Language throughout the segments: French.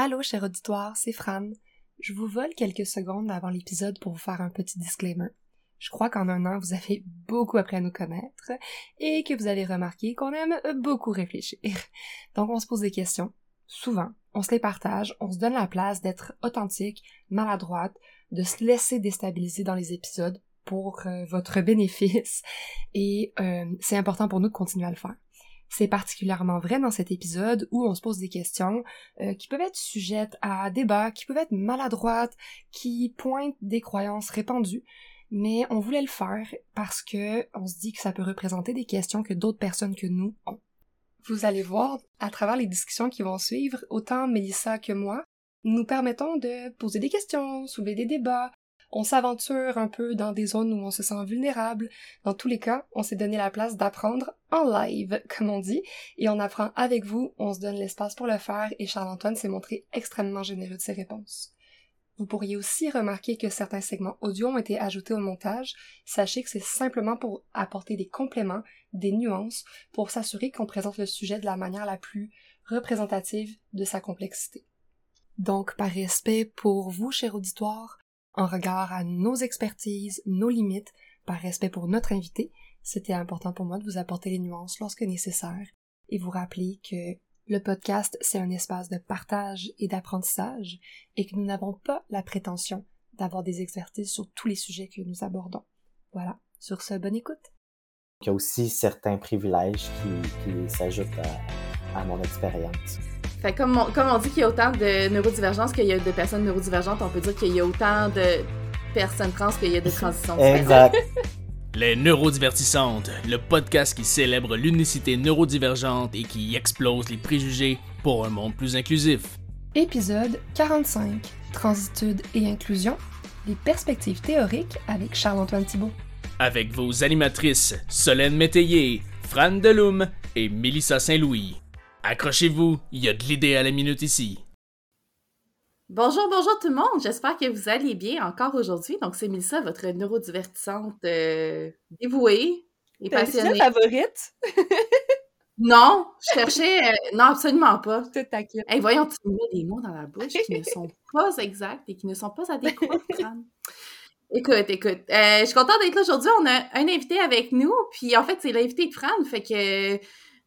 Allô, cher auditoire, c'est Fran. Je vous vole quelques secondes avant l'épisode pour vous faire un petit disclaimer. Je crois qu'en un an, vous avez beaucoup appris à nous connaître et que vous avez remarqué qu'on aime beaucoup réfléchir. Donc on se pose des questions, souvent, on se les partage, on se donne la place d'être authentique, maladroite, de se laisser déstabiliser dans les épisodes pour euh, votre bénéfice et euh, c'est important pour nous de continuer à le faire. C'est particulièrement vrai dans cet épisode où on se pose des questions euh, qui peuvent être sujettes à débat, qui peuvent être maladroites, qui pointent des croyances répandues, mais on voulait le faire parce que on se dit que ça peut représenter des questions que d'autres personnes que nous ont. Vous allez voir à travers les discussions qui vont suivre, autant Melissa que moi, nous permettons de poser des questions, soulever des débats, on s'aventure un peu dans des zones où on se sent vulnérable. Dans tous les cas, on s'est donné la place d'apprendre en live, comme on dit, et on apprend avec vous, on se donne l'espace pour le faire, et Charles-Antoine s'est montré extrêmement généreux de ses réponses. Vous pourriez aussi remarquer que certains segments audio ont été ajoutés au montage. Sachez que c'est simplement pour apporter des compléments, des nuances, pour s'assurer qu'on présente le sujet de la manière la plus représentative de sa complexité. Donc, par respect pour vous, cher auditoire, en regard à nos expertises, nos limites, par respect pour notre invité, c'était important pour moi de vous apporter les nuances lorsque nécessaire et vous rappeler que le podcast, c'est un espace de partage et d'apprentissage et que nous n'avons pas la prétention d'avoir des expertises sur tous les sujets que nous abordons. Voilà. Sur ce, bonne écoute. Il y a aussi certains privilèges qui, s'ajoutent à mon expérience. Fait comme on, comme on dit qu'il y a autant de neurodivergence qu'il y a de personnes neurodivergentes, on peut dire qu'il y a autant de personnes trans qu'il y a de transitions Exact. Les Neurodivertissantes, le podcast qui célèbre l'unicité neurodivergente et qui explose les préjugés pour un monde plus inclusif. Épisode 45 Transitude et inclusion les perspectives théoriques avec Charles-Antoine Thibault. Avec vos animatrices Solène Métayer, Fran Deloum et Mélissa Saint-Louis. Accrochez-vous, il y a de l'idée à la minute ici. Bonjour, bonjour tout le monde. J'espère que vous allez bien encore aujourd'hui. Donc, c'est Melissa, votre neurodivertissante euh, dévouée et passionnée. favorite? non, je cherchais. Euh, non, absolument pas. Tout t'inquiète. Hey, voyons, tu me mets des mots dans la bouche qui ne sont pas exacts et qui ne sont pas adéquats. Écoute, écoute, euh, je suis contente d'être là aujourd'hui. On a un invité avec nous, puis en fait, c'est l'invité de Fran, fait que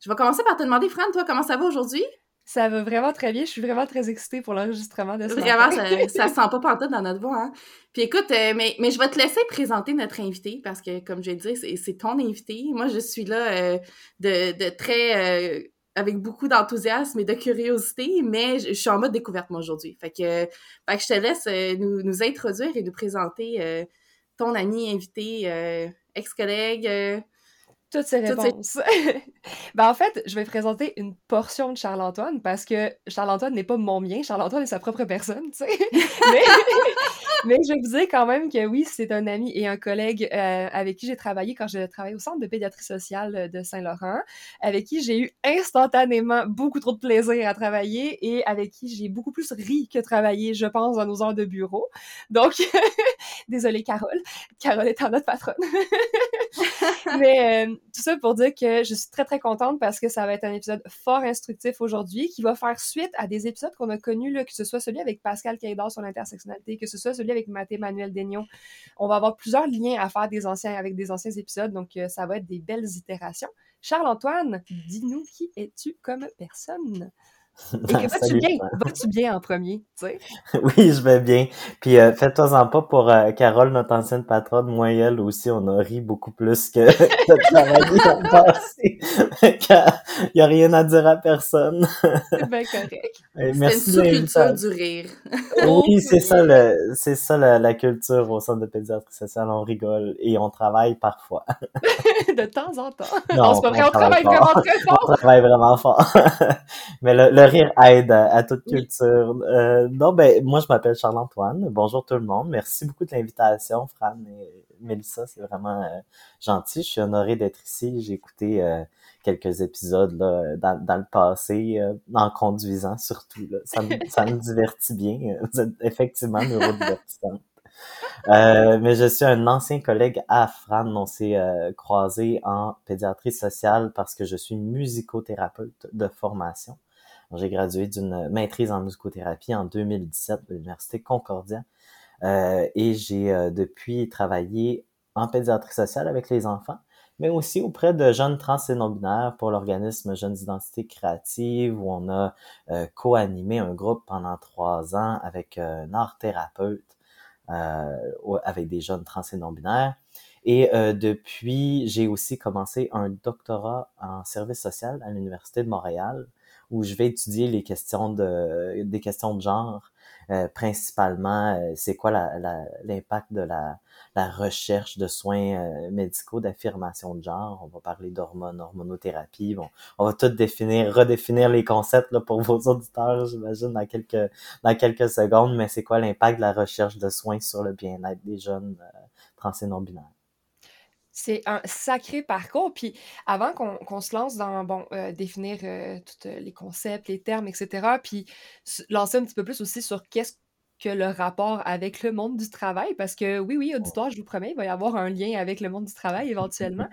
je vais commencer par te demander, Fran, toi, comment ça va aujourd'hui? Ça va vraiment très bien. Je suis vraiment très excitée pour l'enregistrement de ce Vraiment, ça, ça sent pas pantoute dans notre voix. Hein? Puis écoute, euh, mais, mais je vais te laisser présenter notre invité parce que, comme je l'ai dit, c'est ton invité. Moi, je suis là euh, de, de, très... Euh, avec beaucoup d'enthousiasme et de curiosité, mais je, suis en mode découverte, moi, aujourd'hui. Fait que, fait que je te laisse nous, nous introduire et nous présenter ton ami invité, ex-collègue, toutes ces réponses. ben, en fait, je vais présenter une portion de Charles-Antoine parce que Charles-Antoine n'est pas mon mien, Charles-Antoine est sa propre personne, tu sais. mais, mais, je vous dire quand même que oui, c'est un ami et un collègue euh, avec qui j'ai travaillé quand je travaillais au Centre de pédiatrie sociale de Saint-Laurent, avec qui j'ai eu instantanément beaucoup trop de plaisir à travailler et avec qui j'ai beaucoup plus ri que travaillé, je pense, dans nos heures de bureau. Donc, désolée Carole. Carole en notre patronne. mais... Euh, tout ça pour dire que je suis très très contente parce que ça va être un épisode fort instructif aujourd'hui qui va faire suite à des épisodes qu'on a connus, là, que ce soit celui avec Pascal Caïdor sur l'intersectionnalité, que ce soit celui avec Mathé Manuel Daignon. On va avoir plusieurs liens à faire avec des anciens épisodes, donc euh, ça va être des belles itérations. Charles-Antoine, dis-nous qui es-tu comme personne? Et vas-tu bien? Vas-tu bien en premier, tu sais? oui, je vais bien. Puis euh, fais-toi-en pas pour euh, Carole, notre ancienne patronne, moi et elle aussi, on a ri beaucoup plus que de travailler dans le passé. Il n'y a rien à dire à personne. c'est bien correct. merci c'est une culture du rire. oui, c'est ça, le, c'est ça la, culture au centre de pédiatrie sociale. On rigole et on travaille parfois. de temps en temps. Non, on, on, travaille vraiment très fort. On travaille vraiment fort. Mais le le rire aide à, toute culture. Euh, non, ben, moi, je m'appelle Charles-Antoine. Bonjour tout le monde. Merci beaucoup de l'invitation, Fran et Mélissa. C'est vraiment euh, gentil. Je suis honoré d'être ici. J'ai écouté euh, quelques épisodes là, dans, dans le passé, en conduisant surtout. Là. Ça, me, ça me divertit bien. Vous êtes effectivement neurodivertissante. Euh, mais je suis un ancien collègue à Fran. On s'est euh, croisé en pédiatrie sociale parce que je suis musicothérapeute de formation. J'ai gradué d'une maîtrise en musicothérapie en 2017 de l'Université Concordia. Euh, et j'ai euh, depuis travaillé en pédiatrie sociale avec les enfants, mais aussi auprès de jeunes trans et non-binaires pour l'organisme Jeunes Identités Créatives, où on a euh, co-animé un groupe pendant trois ans avec un art thérapeute, avec des jeunes trans et non-binaires. Et depuis, j'ai aussi commencé un doctorat en service social à l'Université de Montréal, où je vais étudier les questions de, des questions de genre, euh, principalement, euh, c'est quoi l'impact la, de la, la, recherche de soins euh, médicaux d'affirmation de genre. On va parler d'hormones, hormonothérapie. Bon, on va tout définir, redéfinir les concepts là, pour vos auditeurs, j'imagine, dans quelques, dans quelques secondes, mais c'est quoi l'impact de la recherche de soins sur le bien-être des jeunes trans et non-binaires. C'est un sacré parcours. Puis avant qu'on se lance dans, bon, euh, définir euh, tous euh, les concepts, les termes, etc., puis lancer un petit peu plus aussi sur qu'est-ce que le rapport avec le monde du travail, parce que oui, oui, auditoire, je vous promets, il va y avoir un lien avec le monde du travail éventuellement.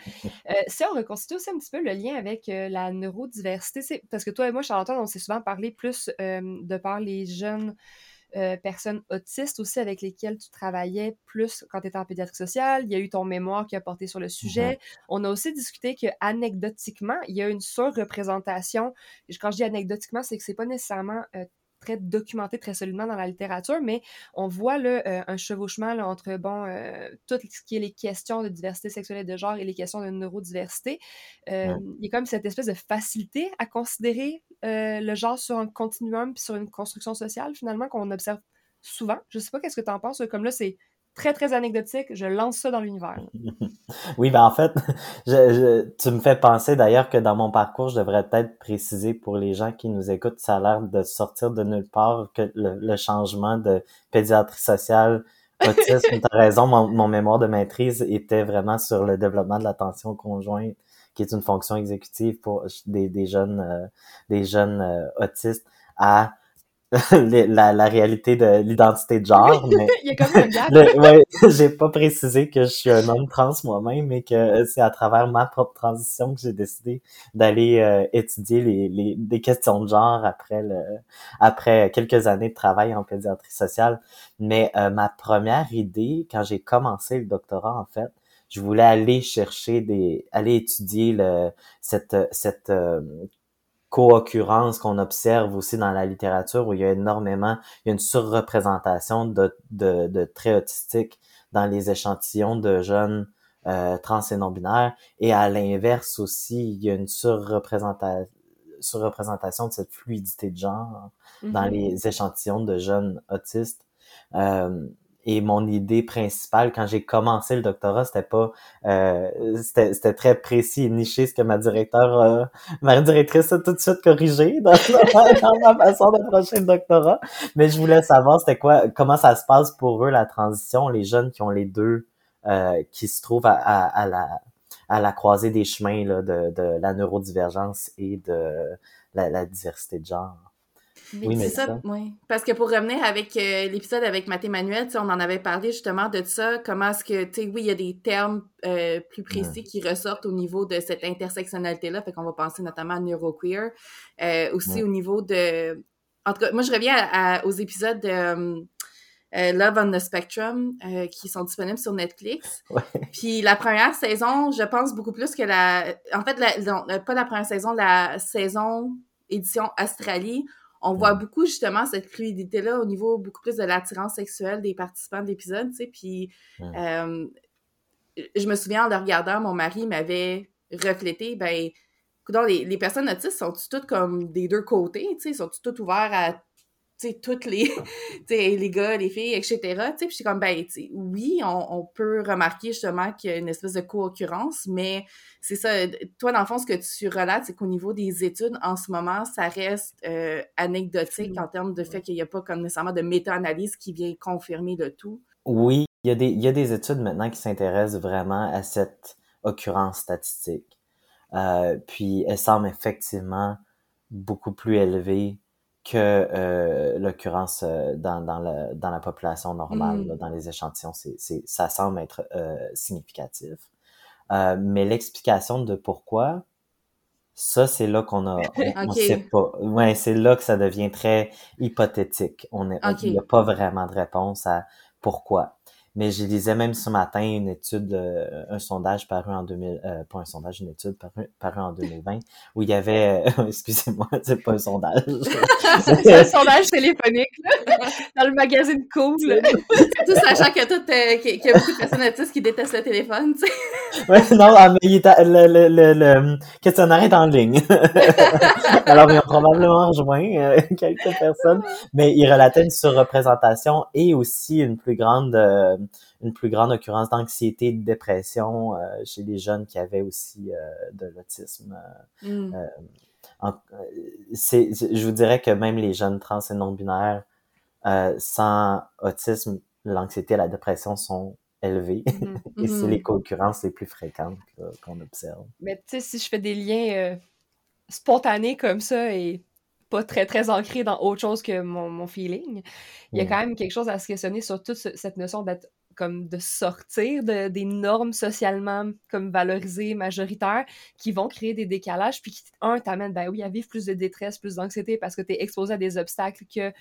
si on reconstitue aussi un petit peu le lien avec la neurodiversité, parce que toi et moi, Charlotte, on s'est souvent parlé plus de par les jeunes euh, personnes autistes aussi avec lesquelles tu travaillais plus quand tu étais en pédiatrie sociale. Il y a eu ton mémoire qui a porté sur le sujet. On a aussi discuté que anecdotiquement, il y a une surreprésentation. Quand je dis anecdotiquement, c'est que c'est pas nécessairement euh, très documenté très solidement dans la littérature, mais on voit là, euh, un chevauchement entre bon, euh, tout ce qui est les questions de diversité sexuelle et de genre et les questions de neurodiversité. Euh, il y a comme cette espèce de facilité à considérer le genre sur un continuum puis sur une construction sociale finalement qu'on observe souvent. Je sais pas qu'est-ce que tu en penses, comme là c'est très, très anecdotique. Je lance ça dans l'univers. oui, ben en fait, je, tu me fais penser d'ailleurs que dans mon parcours, je devrais peut-être préciser pour les gens qui nous écoutent, ça a l'air de sortir de nulle part que le, changement de pédiatrie sociale autisme, t'as raison, mon, mémoire de maîtrise était vraiment sur le développement de l'attention conjointe, qui est une fonction exécutive pour des, des jeunes, euh, des jeunes euh, autistes, à la, la, réalité de l'identité de genre. mais Il y a comme un gap. ouais, j'ai pas précisé que je suis un homme trans moi-même, mais que c'est à travers ma propre transition que j'ai décidé d'aller euh, étudier les, les, des questions de genre après le après quelques années de travail en pédiatrie sociale. Mais euh, ma première idée, quand j'ai commencé le doctorat, en fait, je voulais aller chercher des, aller étudier le, cette, cette euh, co-occurrence qu'on observe aussi dans la littérature où il y a énormément, il y a une surreprésentation de, de, de traits autistiques dans les échantillons de jeunes euh, trans et non-binaires. Et à l'inverse aussi, il y a une surreprésentation surreprésentation de cette fluidité de genre dans mm-hmm. les échantillons de jeunes autistes. Euh, et mon idée principale quand j'ai commencé le doctorat, c'était pas euh, c'était très précis et niché ce que ma directeur euh, ma directrice a tout de suite corrigé dans, ma façon d'approcher le doctorat. Mais je voulais savoir c'était quoi comment ça se passe pour eux la transition, les jeunes qui ont les deux euh, qui se trouvent à, à, la à la croisée des chemins là, de, de la neurodivergence et de la, la diversité de genre oui, mais c'est ça, oui. Parce que pour revenir avec euh, l'épisode avec Mathé Manuel, on en avait parlé justement de ça, comment est-ce que, tu sais, oui, il y a des termes euh, plus précis qui ressortent au niveau de cette intersectionnalité-là, fait qu'on va penser notamment à neuroqueer, euh, aussi au niveau de... En tout cas, moi, je reviens aux épisodes de... Love on the Spectrum qui sont disponibles sur Netflix. Puis la première saison, je pense beaucoup plus que la... En fait, la, pas la première saison, la saison édition Australie, on voit beaucoup justement cette fluidité-là au niveau beaucoup plus de l'attirance sexuelle des participants de l'épisode, tu sais, puis euh, je me souviens en le regardant, mon mari m'avait reflété, ben, les, les personnes autistes sont toutes comme des deux côtés, tu sais, sont toutes ouvertes à sais, toutes les, les gars, les filles, etc. Puis je comme, ben, oui, on, peut remarquer justement qu'il y a une espèce de co-occurrence, mais c'est ça. Toi, dans le fond, ce que tu relates, c'est qu'au niveau des études, en ce moment, ça reste euh, anecdotique mmh. en termes de fait qu'il n'y a pas comme nécessairement de méta-analyse qui vient confirmer le tout. Oui, il y, a des, il y a des études maintenant qui s'intéressent vraiment à cette occurrence statistique. Euh, puis elle semble effectivement beaucoup plus élevée que euh, l'occurrence euh, dans, dans, le, dans la population normale, mm. dans les échantillons, c'est, c'est, ça semble être euh, significatif. Euh, mais l'explication de pourquoi, Ça, c'est là qu'on a, on, sait pas. Ouais, c'est là que ça devient très hypothétique. On est, Ok. il n'y a pas vraiment de réponse à pourquoi. Mais je lisais même ce matin une étude, euh, un sondage paru en 2000, euh, pas un sondage, une étude paru, paru en 2020, où il y avait, excusez-moi, c'est pas un sondage. C'est un sondage téléphonique, là, dans le magazine Cool. Tout sachant que tout, euh, qu'il y a beaucoup de personnes autistes qui détestent le téléphone, tu sais. Ouais, non, ah, mais il est à- le, le, le, le questionnaire est en ligne. Alors, ils ont probablement rejoint euh, quelques personnes, mais il relatait une surreprésentation et aussi une plus grande, euh, une plus grande occurrence d'anxiété et de dépression euh, chez les jeunes qui avaient aussi euh, de l'autisme. Mm. Euh, c'est, je vous dirais que même les jeunes trans et non-binaires euh, sans autisme, l'anxiété et la dépression sont élevées. Mhm. Et c'est Mhm. les concurrences les plus fréquentes qu'on observe. Mais tu sais, si je fais des liens euh, spontanés comme ça et pas très très ancrés dans autre chose que mon, mon feeling, il y a Mm. quand même quelque chose à se questionner sur toute ce- cette notion d'être comme de sortir de, des normes socialement comme valorisées, majoritaires, qui vont créer des décalages, puis qui, un, t'amènent, ben oui, à vivre plus de détresse, plus d'anxiété, parce que t'es exposé à des obstacles que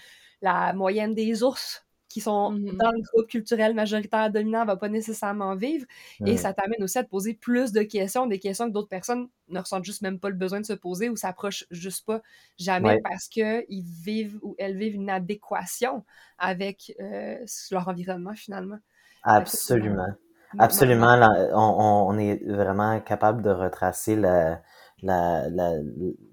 la moyenne des ours qui sont Mhm. dans le groupe culturel majoritaire dominant va pas nécessairement vivre. Et ça t'amène aussi à te poser plus de questions, des questions que d'autres personnes ne ressentent juste même pas le besoin de se poser ou s'approchent juste pas jamais Ouais. parce que ils vivent ou elles vivent une adéquation avec euh, leur environnement finalement. Absolument. Absolument. là, on, est vraiment capable de retracer la, la, la,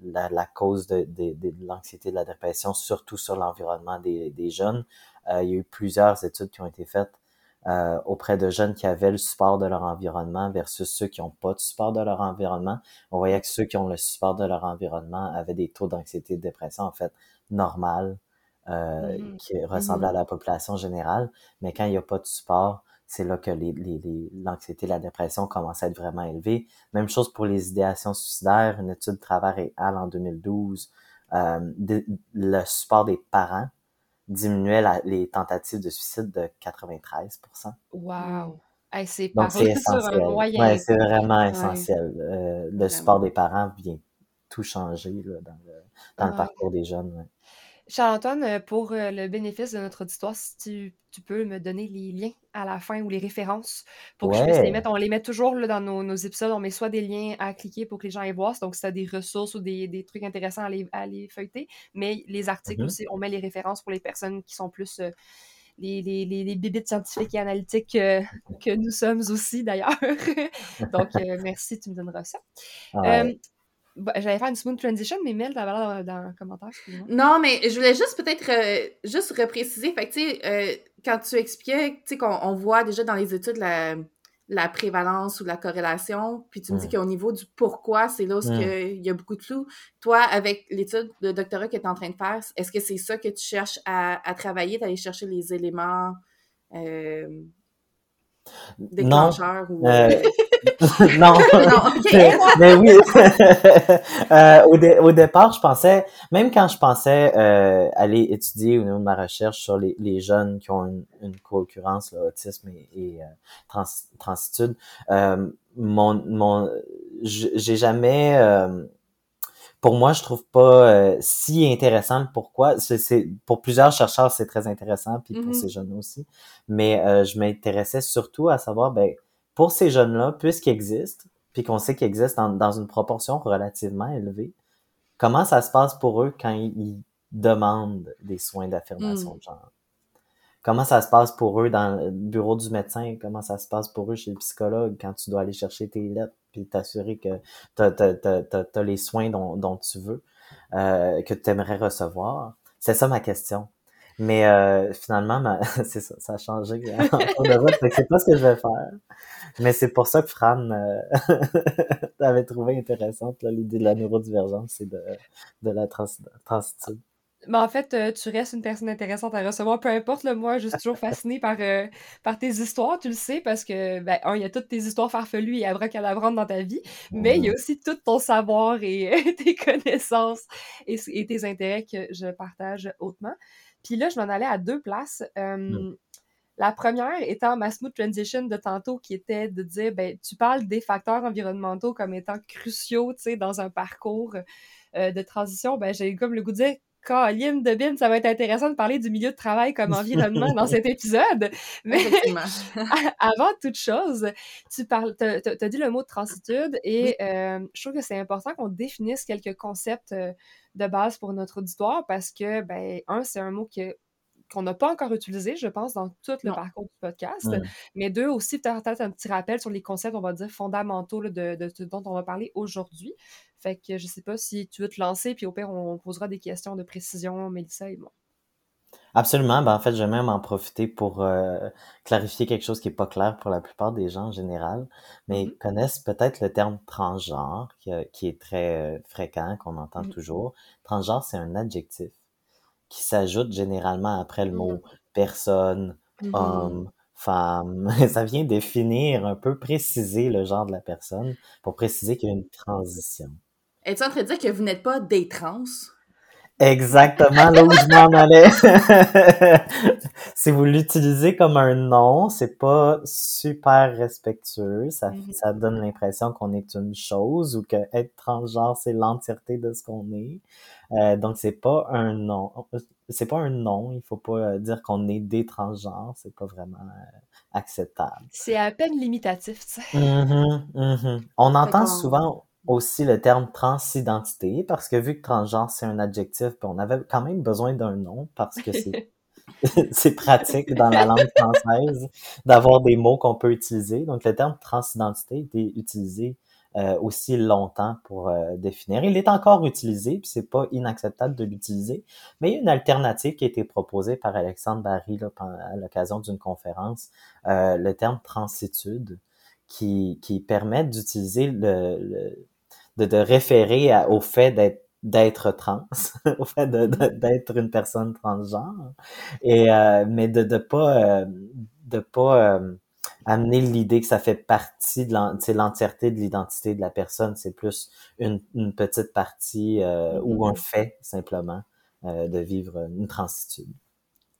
la, la cause de, de, de l'anxiété et de la dépression, surtout sur l'environnement des, des jeunes. Euh, il y a eu plusieurs études qui ont été faites euh, auprès de jeunes qui avaient le support de leur environnement versus ceux qui n'ont pas de support de leur environnement. On voyait que ceux qui ont le support de leur environnement avaient des taux d'anxiété et de dépression en fait normal, euh, Mhm. qui ressemblaient à la population générale. Mais quand il n'y a pas de support, c'est là que les, les, les- l'anxiété et la dépression commencent à être vraiment élevées. Même chose pour les idéations suicidaires. Une étude de Travers et Hall en 2012, euh, de- le support des parents diminuait la- les tentatives de suicide de 93%. Wow. Hey, c'est essentiel. Ouais, c'est vraiment essentiel. Euh, le Vraiment. support des parents vient tout changer là, dans le, dans le Ouais. parcours des jeunes. ouais. Charles-Antoine, euh, pour euh, le bénéfice de notre auditoire, si tu, tu peux me donner les liens à la fin ou les références pour que je puisse les mettre. On les met toujours là, dans nos, nos épisodes. On met soit des liens à cliquer pour que les gens aillent voir. Donc, si tu as des ressources ou des, des trucs intéressants à les, à les feuilleter. Mais les articles Mhm. aussi, on met les références pour les personnes qui sont plus euh, les, les, les, les bibites scientifiques et analytiques euh, que nous sommes aussi, d'ailleurs. Donc, euh, merci, tu me donneras ça. Ouais. Bah, J'allais faire une smooth transition, mais Mel, t'avais l'air dans, dans le commentaire, excuse-moi. Non, mais je voulais juste peut-être euh, juste repréciser. Fait que, tu sais, euh, quand tu expliquais, tu sais, qu'on on voit déjà dans les études la, la prévalence ou la corrélation, puis tu me dis qu'au niveau du pourquoi, c'est là où Mm. il y a beaucoup de flou. Toi, avec l'étude de doctorat que tu es en train de faire, est-ce que c'est ça que tu cherches à, à travailler, d'aller chercher les éléments euh, Non. déclencheurs ou... Non. non, mais, mais oui. Euh, au, dé- au départ, je pensais, même quand je pensais euh, aller étudier au niveau de ma recherche sur les, les jeunes qui ont une, une co-occurrence, là, autisme et, et euh, trans, transitude, euh, mon, mon, j'ai jamais, euh, pour moi, je trouve pas euh, si intéressant le pourquoi. C'est, c'est, pour plusieurs chercheurs, c'est très intéressant, puis pour Mhm. ces jeunes aussi. Mais euh, je m'intéressais surtout à savoir, ben, pour ces jeunes-là, puisqu'ils existent, puis qu'on sait qu'ils existent dans, dans une proportion relativement élevée, comment ça se passe pour eux quand ils, ils demandent des soins d'affirmation Mm. de genre? Comment ça se passe pour eux dans le bureau du médecin? Comment ça se passe pour eux chez le psychologue quand tu dois aller chercher tes lettres puis t'assurer que t'as, t'as, t'as, t'as, t'as les soins dont, dont tu veux, euh, que tu aimerais recevoir? C'est ça ma question. Mais euh, finalement, ma- c'est ça, ça a changé en de route, c'est pas ce que je vais faire. Mais c'est pour ça que Fran euh, avait trouvé intéressante l'idée de la neurodivergence et de, de la trans, transitude. Mais en fait, euh, tu restes une personne intéressante à recevoir, peu importe. Là, moi, je suis toujours fascinée par, euh, par tes histoires, tu le sais, parce que, ben, un, il y a toutes tes histoires farfelues et abracadabrantes dans ta vie, mais il y a aussi tout ton savoir et euh, tes connaissances et, et tes intérêts que je partage hautement. Puis là, je m'en allais à deux places. Euh, Mm. La première étant ma smooth transition de tantôt qui était de dire, ben, tu parles des facteurs environnementaux comme étant cruciaux, tu sais, dans un parcours euh, de transition. Ben, j'ai comme le goût de dire, Caroline Debine, ça va être intéressant de parler du milieu de travail comme environnement dans cet épisode. Mais avant toute chose, tu parles, t'as, as dit le mot de transitude et euh, je trouve que c'est important qu'on définisse quelques concepts euh, de base pour notre auditoire parce que, ben, un, c'est un mot que qu'on n'a pas encore utilisé, je pense, dans tout le parcours du podcast. Mais deux, aussi, peut-être un petit rappel sur les concepts, on va dire, fondamentaux de, de, dont on va parler aujourd'hui. Fait que je sais pas si tu veux te lancer, puis au pire, on posera des questions de précision, Mélissa et moi. Absolument. Ben, en fait, je vais même en profiter pour euh, clarifier quelque chose qui n'est pas clair pour la plupart des gens en général, mais mm-hmm. connaissent peut-être le terme transgenre, qui, qui est très euh, fréquent, qu'on entend mm-hmm. toujours. Transgenre, c'est un adjectif qui s'ajoute généralement après le mot mm-hmm. personne, homme, femme. Ça vient définir, un peu préciser le genre de la personne pour préciser qu'il y a une transition. Es-tu en train de dire que vous n'êtes pas des trans? Exactement là où je m'en allais. si vous l'utilisez comme un nom, c'est pas super respectueux. Ça, mm-hmm. ça donne l'impression qu'on est une chose ou que être transgenre, c'est l'entièreté de ce qu'on est. Euh, donc, c'est pas un nom. C'est pas un nom. Il faut pas euh, dire qu'on est des transgenres. C'est pas vraiment euh, acceptable. C'est à peine limitatif, tu sais. Mm-hmm, mm-hmm. On entend souvent aussi le terme transidentité parce que vu que transgenre c'est un adjectif, on avait quand même besoin d'un nom parce que c'est c'est pratique dans la langue française d'avoir des mots qu'on peut utiliser. Donc le terme transidentité a été utilisé euh, aussi longtemps pour euh, définir. Il est encore utilisé, puis c'est pas inacceptable de l'utiliser, mais il y a une alternative qui a été proposée par Alexandre Barry là, à l'occasion d'une conférence, euh, le terme transitude, qui, qui permet d'utiliser le de, de référer au fait d'être d'être trans, au fait d'être une personne transgenre, et euh, mais de de pas euh, de pas euh, amener l'idée que ça fait partie de l'entièreté de l'identité de la personne, c'est plus une, une petite partie ou un mm-hmm. fait simplement de vivre une transitude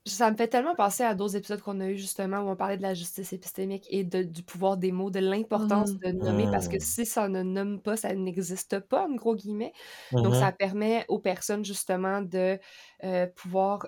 ça me fait tellement penser à d'autres épisodes qu'on a eu justement où on parlait de la justice épistémique et de, du pouvoir des mots, de l'importance mmh. de nommer, parce que mmh. si ça ne nomme pas, ça n'existe pas, en gros guillemets. Donc, ça mmh permet aux personnes justement de euh, pouvoir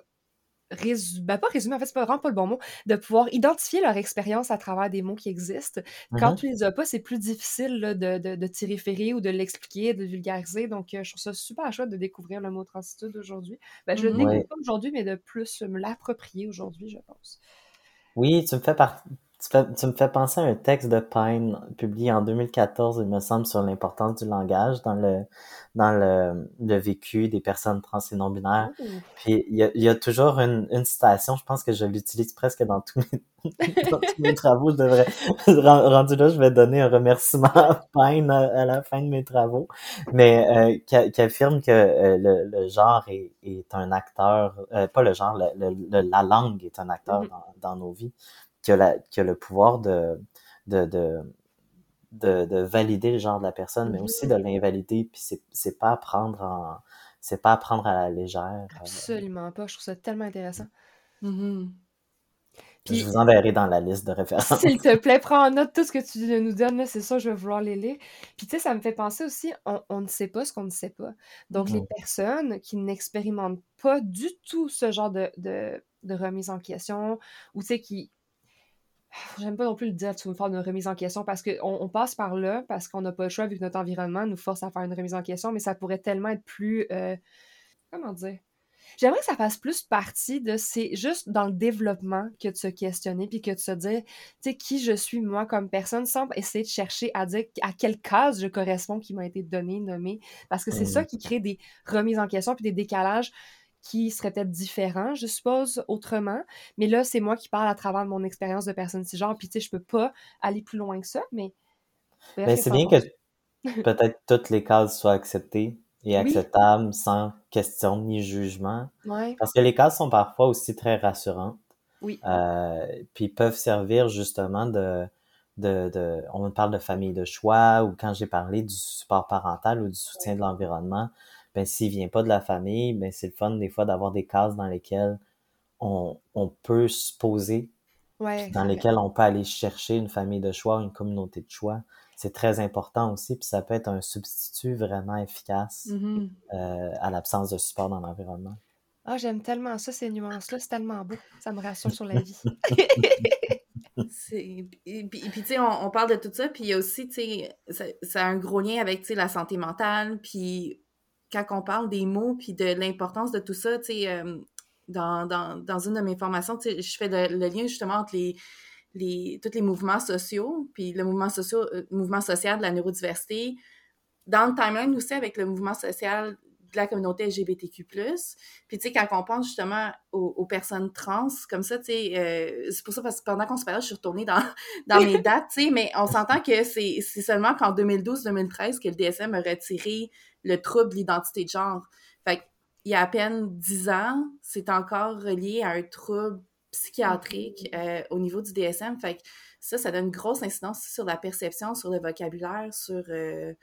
résumer, ben pas résumer, en fait, c'est pas vraiment pas le bon mot, de pouvoir identifier leur expérience à travers des mots qui existent. Quand tu les as pas, c'est plus difficile de, de, de t'y référer ou de l'expliquer, de vulgariser. Donc, euh, je trouve ça super chouette de découvrir le mot transitude aujourd'hui. Ben, je le découvre pas aujourd'hui, mais de plus me l'approprier aujourd'hui, je pense. Oui, tu me fais tu, me fais penser à un texte de Pine publié en 2014, il me semble, sur l'importance du langage dans le dans le, le vécu des personnes trans et non binaires. Oh. Puis il y a, il y a toujours une, une citation, je pense que je l'utilise presque dans tous mes, dans tous mes travaux. Je devrais rendu là, je vais donner un remerciement à Pine à, la fin de mes travaux, mais euh, qui, qui, affirme que euh, le, le, genre est, est un acteur, euh, pas le genre, le, la langue est un acteur mm-hmm. dans, dans nos vies qui a, la, qui a le pouvoir de, de, de, de, valider le genre de la personne, mais aussi de mm-hmm. l'invalider. Puis c'est, c'est pas à prendre en, c'est pas à prendre à la légère. Euh. Absolument pas. Je trouve ça tellement intéressant. Mm-hmm. Puis, je vous enverrai dans la liste de références. S'il te plaît, prends en note tout ce que tu nous donnes, c'est ça, je vais vouloir les lire. Puis tu sais, ça me fait penser aussi, on, on ne sait pas ce qu'on ne sait pas. Donc les personnes qui n'expérimentent pas du tout ce genre de, de, de remise en question, ou tu sais, qui, j'aime pas non plus le dire sous une forme de remise en question parce qu'on on passe par là parce qu'on n'a pas le choix vu que notre environnement nous force à faire une remise en question, mais ça pourrait tellement être plus. Euh, comment dire? J'aimerais que ça fasse plus partie de c'est juste dans le développement que de se questionner puis que de se dire tu sais qui je suis moi comme personne sans essayer de chercher à dire à quelle case je corresponds qui m'a été donnée nommée parce que c'est ça qui crée des remises en question puis des décalages qui serait peut-être différent, je suppose, autrement. Mais là, c'est moi qui parle à travers mon expérience de personne genre. Puis, tu sais, je peux pas aller plus loin que ça, mais... Mais c'est bien que peut-être toutes les cases soient acceptées et acceptables sans question ni jugement. Parce que les cases sont parfois aussi très rassurantes. Oui. Euh, puis peuvent servir justement de, de, de, on parle de famille de choix ou quand j'ai parlé du support parental ou du soutien de l'environnement, ben s'il vient pas de la famille, ben c'est le fun des fois d'avoir des cases dans lesquelles on, on peut se poser Ouais, dans lesquels on peut aller chercher une famille de choix, une communauté de choix. C'est très important aussi, puis ça peut être un substitut vraiment efficace Mhm. euh, à l'absence de support dans l'environnement. Ah, j'aime tellement ça, ces nuances-là, c'est tellement beau. Ça me rassure sur la vie. Et puis, puis, tu sais, on, on parle de tout ça, puis il y a aussi, tu sais, ça, ça a un gros lien avec, tu sais, la santé mentale, puis quand on parle des mots, puis de l'importance de tout ça, tu sais, euh, dans, dans, dans une de mes formations, tu sais, je fais le, le lien justement entre les, les, tous les mouvements sociaux, puis le mouvement, socio, euh, mouvement social de la neurodiversité, dans le timeline aussi avec le mouvement social de la communauté LGBTQ+. Puis, tu sais, quand on pense justement aux, aux personnes trans, comme ça, tu sais, euh, c'est pour ça, parce que pendant qu'on se parlait, je suis retournée dans, dans mes dates, tu sais, mais on s'entend que c'est c'est seulement qu'en 2012-2013 que le DSM a retiré le trouble de l'identité de genre. Fait qu'il y a à peine 10 ans, c'est encore relié à un trouble psychiatrique euh, au niveau du DSM. Fait que ça, ça donne une grosse incidence sur la perception, sur le vocabulaire, sur... euh,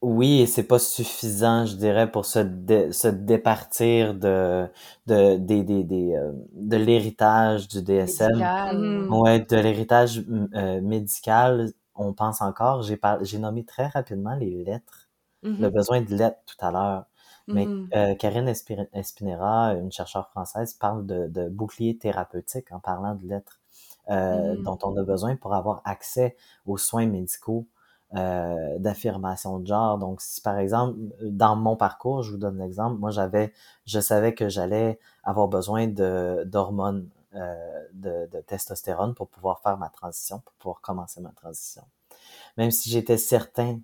Oui, et c'est pas suffisant, je dirais, pour se, dé- se départir de, de, des, des, des, euh, de l'héritage du DSM. Médical. Mhm. Ouais, de l'héritage euh, médical, on pense encore. J'ai par- j'ai nommé très rapidement les lettres, Mhm. le besoin de lettres tout à l'heure. Mais mhm. euh, Karine Espinera, une chercheure française, parle de, de bouclier thérapeutique en parlant de lettres euh, Mhm. dont on a besoin pour avoir accès aux soins médicaux euh, d'affirmation de genre. Donc, si par exemple, dans mon parcours, je vous donne l'exemple, moi j'avais, je savais que j'allais avoir besoin de d'hormones euh, de, de testostérone pour pouvoir faire ma transition, pour pouvoir commencer ma transition. Même si j'étais certain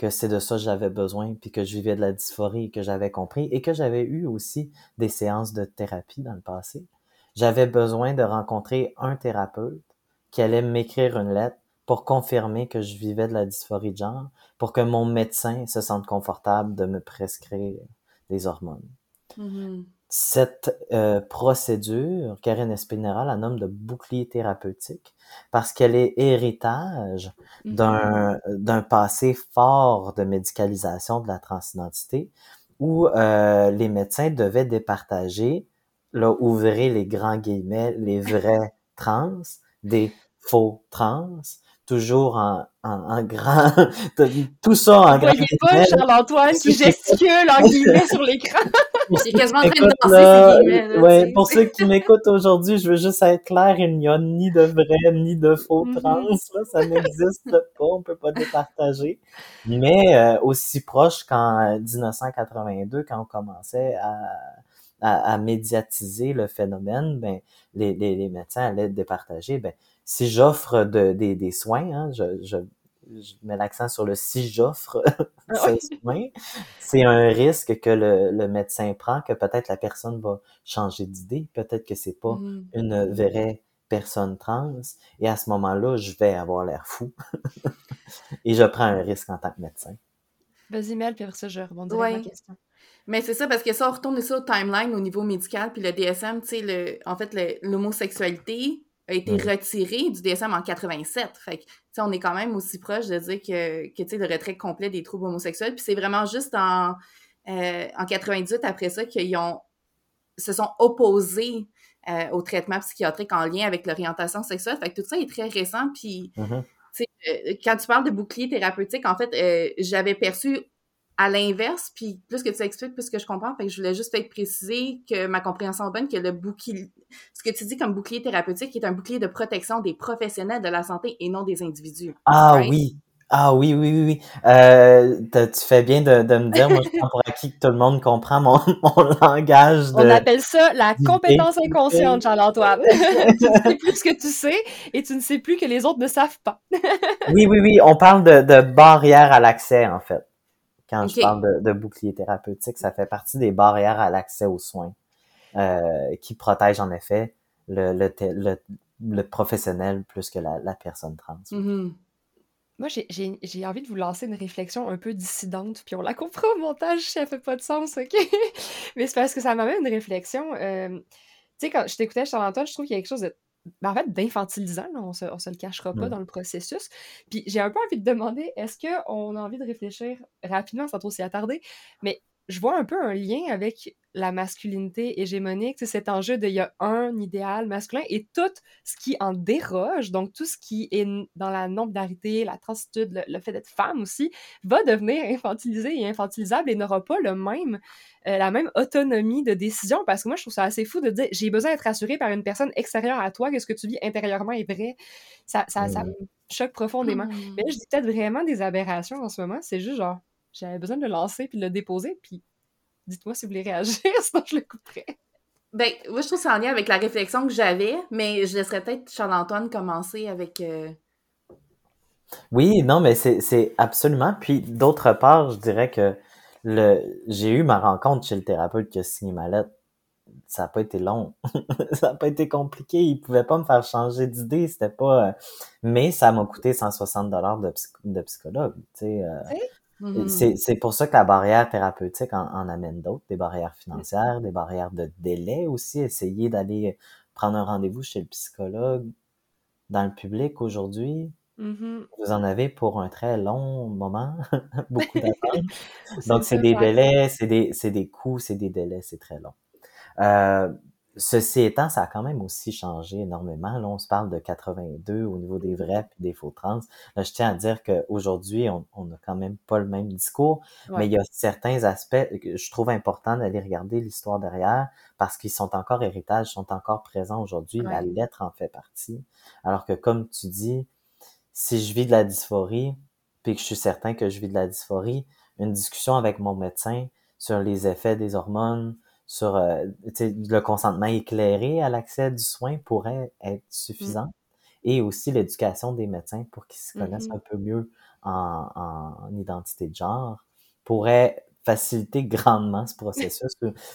que c'est de ça que j'avais besoin, puis que je vivais de la dysphorie, que j'avais compris, et que j'avais eu aussi des séances de thérapie dans le passé. J'avais besoin de rencontrer un thérapeute qui allait m'écrire une lettre pour confirmer que je vivais de la dysphorie de genre, pour que mon médecin se sente confortable de me prescrire des hormones. Mhm. Cette euh, procédure, Karine Espinera la nomme de bouclier thérapeutique parce qu'elle est héritage d'un d'un passé fort de médicalisation de la transidentité où euh, les médecins devaient départager, là, ouvrez les grands guillemets, les vrais trans des faux trans, toujours en, en, en grand, tout ça en Vous grand voyez pas. Charles-Antoine qui gesticule en guillemets sur l'écran. J'ai quasiment en train de danser là, guillemets. ouais, pour ceux qui m'écoutent aujourd'hui, je veux juste être clair, il n'y a ni de vrai ni de faux Mhm. trans, là, ça n'existe pas, on peut pas départager. Mais euh, aussi proche qu'en 1982, quand on commençait à, à, à médiatiser le phénomène, ben les, les, les médecins allaient départager. Ben si j'offre de, des, des soins, hein, je, je, je mets l'accent sur le si j'offre ce soin, c'est un risque que le, le médecin prend, que peut-être la personne va changer d'idée, peut-être que c'est pas Mhm. une vraie personne trans, et à ce moment-là, je vais avoir l'air fou. et je prends un risque en tant que médecin. Vas-y, Mel, puis après ça, je rebondirai avec ma Ouais. question. Mais c'est ça, parce que ça, on retourne ça au timeline au niveau médical, puis le DSM, tu sais, en fait, l'homosexualité a été retirée du DSM en 87. Fait que, tu sais, on est quand même aussi proche de dire que, que tu sais, le retrait complet des troubles homosexuels. Puis c'est vraiment juste en, euh, en 98, après ça, qu'ils ont se sont opposés euh, au traitement psychiatrique en lien avec l'orientation sexuelle. Fait que tout ça est très récent, puis Mhm. tu sais, euh, quand tu parles de bouclier thérapeutique, en fait, euh, j'avais perçu à l'inverse, puis plus que tu expliques, plus que je comprends, fait que je voulais juste peut-être préciser que ma compréhension est bonne, que le bouclier, ce que tu dis comme bouclier thérapeutique est un bouclier de protection des professionnels de la santé et non des individus. Ah Right? oui, ah oui, oui, oui, oui. Euh, tu fais bien de, de me dire, moi je prends pour acquis que tout le monde comprend mon, mon langage On appelle ça la compétence inconsciente, Charles-Antoine. tu ne sais plus ce que tu sais et tu ne sais plus que les autres ne savent pas. Oui, oui, oui, on parle de, de barrière à l'accès, en fait. Quand je parle de, de bouclier thérapeutique, ça fait partie des barrières à l'accès aux soins euh, qui protègent en effet le, le, te- le, le professionnel plus que la, la personne trans. Mhm. Moi, j'ai envie de vous lancer une réflexion un peu dissidente, puis on la comprend au montage si elle fait pas de sens, OK? Mais c'est parce que ça m'amène une réflexion. euh, tu sais, quand je t'écoutais, Charles-Antoine, je trouve qu'il y a quelque chose de, ben, en fait, d'infantilisant, on se, on se le cachera pas dans le processus. Puis j'ai un peu envie de demander, est-ce qu'on a envie de réfléchir rapidement, sans trop s'y attarder, mais je vois un peu un lien avec la masculinité hégémonique, c'est cet enjeu de il y a un idéal masculin et tout ce qui en déroge, donc tout ce qui est dans la non-binarité, la transitude, le, fait d'être femme aussi, va devenir infantilisé et infantilisable et n'aura pas le même, euh, la même autonomie de décision parce que moi, je trouve ça assez fou de dire j'ai besoin d'être rassuré par une personne extérieure à toi que ce que tu vis intérieurement est vrai. Ça, ça, ça me choque profondément. Mmh. Mais là, je dis peut-être vraiment des aberrations en ce moment. C'est juste genre, j'avais besoin de le lancer puis de le déposer, puis dites-moi si vous voulez réagir, sinon je le couperai. Ben, moi, je trouve ça en lien avec la réflexion que j'avais, mais je laisserais peut-être Charles-Antoine commencer avec. euh, Oui, non, mais c'est c'est absolument. Puis d'autre part, je dirais que le j'ai eu ma rencontre chez le thérapeute qui a signé ma lettre. Ça n'a pas été long. ça n'a pas été compliqué. Il pouvait pas me faire changer d'idée. C'était pas. euh, Mais ça m'a coûté 160 dollars de, psy- de psychologue. Tu sais, euh, mhm. c'est c'est pour ça que la barrière thérapeutique en, en amène d'autres, des barrières financières, des barrières de délai aussi. Essayer d'aller prendre un rendez-vous chez le psychologue dans le public aujourd'hui. Mhm. Vous en avez pour un très long moment, beaucoup d'attente. Donc, c'est des délais, c'est des, c'est des coûts, c'est des délais, c'est très long. Euh, ceci étant, ça a quand même aussi changé énormément. Là, on se parle de 82 au niveau des vrais et des faux trans. Là, je tiens à dire qu'aujourd'hui, on on n'a quand même pas le même discours, Ouais. mais il y a certains aspects que je trouve important d'aller regarder l'histoire derrière parce qu'ils sont encore héritages, sont encore présents aujourd'hui. La lettre en fait partie. Alors que, comme tu dis, si je vis de la dysphorie, puis que je suis certain que je vis de la dysphorie, une discussion avec mon médecin sur les effets des hormones, sur euh, le consentement éclairé à l'accès du soin pourrait être suffisant. Et aussi l'éducation des médecins pour qu'ils se connaissent Mhm. un peu mieux en, en identité de genre pourrait faciliter grandement ce processus.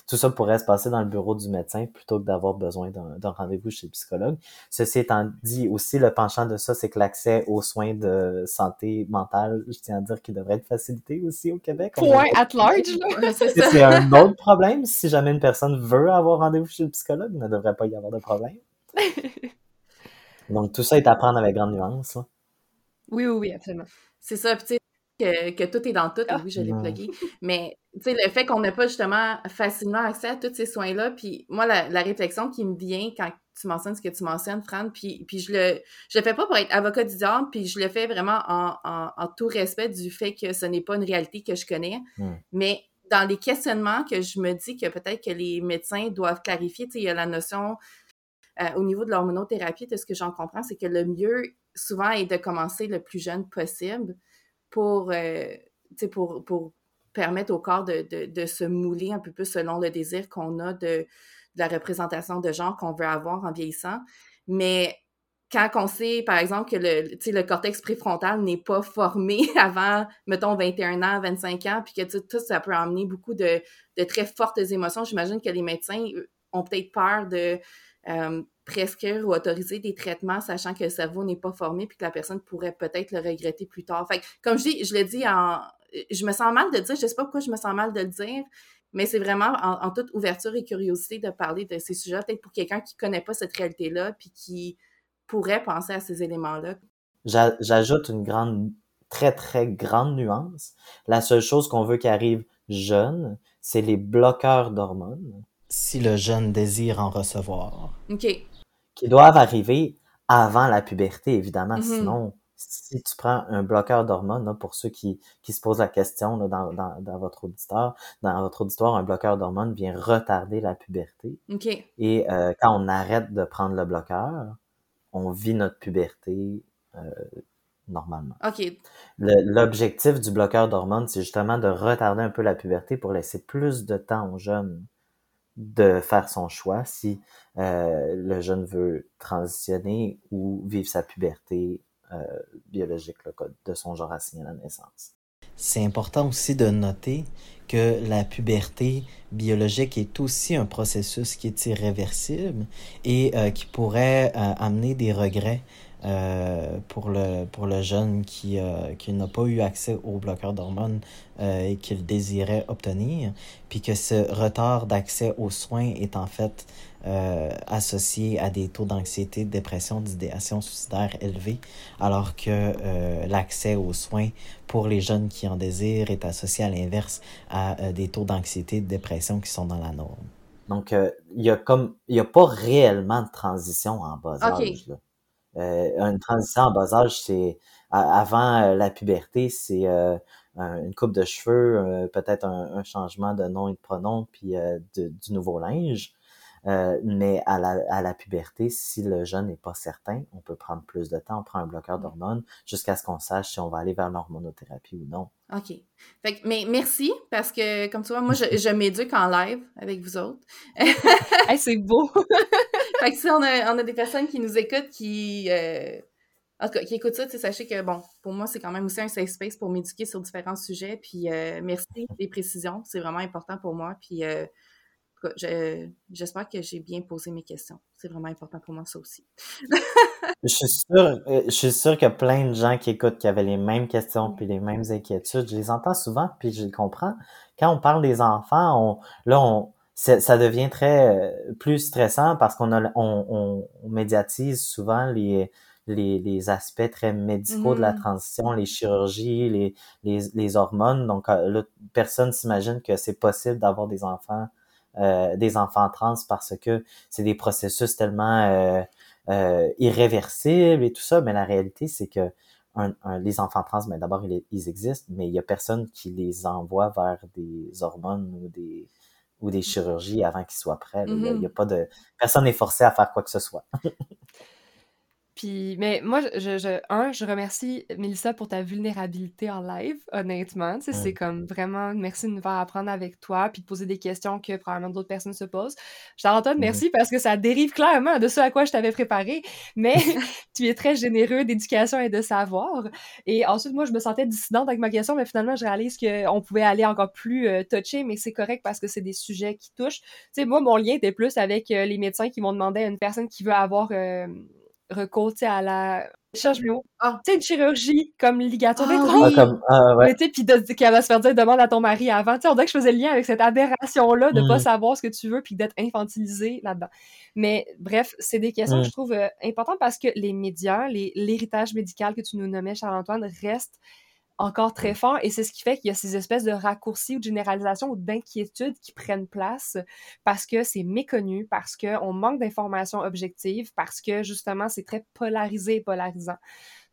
Tout ça pourrait se passer dans le bureau du médecin plutôt que d'avoir besoin d'un rendez-vous chez le psychologue. Ceci étant dit, aussi, le penchant de ça, c'est que l'accès aux soins de santé mentale, je tiens à dire qu'il devrait être facilité aussi au Québec. Point at large, c'est un autre problème. Si jamais une personne veut avoir rendez-vous chez le psychologue, il ne devrait pas y avoir de problème. Donc, tout ça est à prendre avec grande nuance. là. Oui, oui, oui, absolument. C'est ça, puis que, que tout est dans tout, Ah. oui, je l'ai plugué. Mais, tu sais, le fait qu'on n'a pas justement facilement accès à tous ces soins-là, puis moi, la, la réflexion qui me vient quand tu mentionnes ce que tu mentionnes, Fran, puis, puis je le je le fais pas pour être avocat du diable, puis je le fais vraiment en, en, en tout respect du fait que ce n'est pas une réalité que je connais, mais dans les questionnements que je me dis que peut-être que les médecins doivent clarifier, tu sais, il y a la notion euh, au niveau de l'hormonothérapie, de ce que j'en comprends, c'est que le mieux, souvent, est de commencer le plus jeune possible pour, euh, pour, pour permettre au corps de, se mouler un peu plus selon le désir qu'on a de, la représentation de genre qu'on veut avoir en vieillissant. Mais quand on sait, par exemple, que le, le cortex préfrontal n'est pas formé avant, mettons, 21 ans, 25 ans, puis que tout ça peut amener beaucoup de, de très fortes émotions, j'imagine que les médecins ont peut-être peur de euh, prescrire ou autoriser des traitements, sachant que le cerveau n'est pas formé, puis que la personne pourrait peut-être le regretter plus tard. Fait comme je dis, je le dis en... Je me sens mal de le dire, je sais pas pourquoi je me sens mal de le dire, mais c'est vraiment en, toute ouverture et curiosité de parler de ces sujets, peut-être pour quelqu'un qui connaît pas cette réalité-là, puis qui pourrait penser à ces éléments-là. J'a- J'ajoute une grande, très, très grande nuance. La seule chose qu'on veut qui arrive jeune, c'est les bloqueurs d'hormones. Si le jeune désire en recevoir. OK. Qui doivent arriver avant la puberté, évidemment. Mhm. Sinon, si tu prends un bloqueur d'hormones, pour ceux qui, qui se posent la question là, dans, dans, dans votre auditoire, dans votre auditoire, un bloqueur d'hormones vient retarder la puberté. OK. Et euh, quand on arrête de prendre le bloqueur, on vit notre puberté euh, normalement. L'objectif du bloqueur d'hormones, c'est justement de retarder un peu la puberté pour laisser plus de temps au jeune de faire son choix si euh, le jeune veut transitionner ou vivre sa puberté euh, biologique là, de son genre assigné à la naissance. C'est important aussi de noter que la puberté biologique est aussi un processus qui est irréversible et euh, qui pourrait euh, amener des regrets euh, pour, le, pour le jeune qui, euh, qui n'a pas eu accès au bloqueur d'hormones euh, et qu'il désirait obtenir, puis que ce retard d'accès aux soins est en fait associé à des taux d'anxiété, de dépression, d'idéation suicidaire élevés, alors que l'accès aux soins pour les jeunes qui en désirent est associé à l'inverse à des taux d'anxiété, de dépression qui sont dans la norme. Donc, il y a comme, il y a pas réellement de transition en bas âge. Là. Euh, une transition en bas âge, c'est avant euh, la puberté, c'est euh, une coupe de cheveux, peut-être un, changement de nom et de pronom, puis du nouveau linge. mais à la, à la puberté, si le jeune n'est pas certain, on peut prendre plus de temps, on prend un bloqueur d'hormones jusqu'à ce qu'on sache si on va aller vers l'hormonothérapie ou non. OK. Fait mais merci, parce que, comme tu vois, moi, je, je m'éduque en live avec vous autres. c'est beau! fait si on a, des personnes qui nous écoutent, qui... Euh, qui écoutent ça, sachez que, bon, pour moi, c'est quand même aussi un safe space pour m'éduquer sur différents sujets. Puis euh, merci des précisions, c'est vraiment important pour moi. Puis euh, j'espère que j'ai bien posé mes questions. C'est vraiment important pour moi, ça aussi. je suis sûr, je suis sûr qu'il y a plein de gens qui écoutent qui avaient les mêmes questions puis les mêmes inquiétudes. Je les entends souvent puis je les comprends. Quand on parle des enfants, là, on, ça devient très euh, plus stressant parce qu'on on, on, médiatise souvent les, les, les aspects très médicaux de la mm. transition, les chirurgies, les, les, les hormones. Donc euh, là, personne s'imagine que c'est possible d'avoir des enfants euh, des enfants trans parce que c'est des processus tellement euh, euh, irréversibles et tout ça. Mais la réalité, c'est que un, les enfants trans, mais ben, d'abord, ils, ils, existent, mais il y a personne qui les envoie vers des hormones ou des ou des chirurgies avant qu'ils soient prêts. Il y a, mm-hmm. pas de personne n'est forcé à faire quoi que ce soit. Puis, mais moi, je, je, un, je remercie Melissa pour ta vulnérabilité en live, honnêtement. Tu sais, c'est comme vraiment merci de nous faire apprendre avec toi, puis de poser des questions que probablement d'autres personnes se posent. Charles-Antoine, mm-hmm. merci parce que ça dérive clairement de ce à quoi je t'avais préparé, mais tu es très généreux d'éducation et de savoir. Et ensuite, moi, je me sentais dissidente avec ma question, mais finalement, je réalise qu'on pouvait aller encore plus euh, toucher, mais c'est correct parce que c'est des sujets qui touchent. Tu sais, moi, mon lien était plus avec euh, les médecins qui m'ont demandé à une personne qui veut avoir. Euh, recours à la change ah. tu sais une chirurgie comme ligature ah, comme, ah, ouais. tu sais puis qu'elle va se faire dire demande à ton mari avant tu sais on dirait que je faisais le lien avec cette aberration là de pas mm. savoir ce que tu veux puis d'être infantilisé là-dedans mais bref c'est des questions que mm. je trouve euh, importantes parce que les médias l'héritage médical que tu nous nommais Charles-Antoine reste encore très fort et c'est ce qui fait qu'il y a ces espèces de raccourcis ou de généralisation ou d'inquiétudes qui prennent place parce que c'est méconnu, parce qu'on manque d'informations objectives, parce que justement c'est très polarisé et polarisant.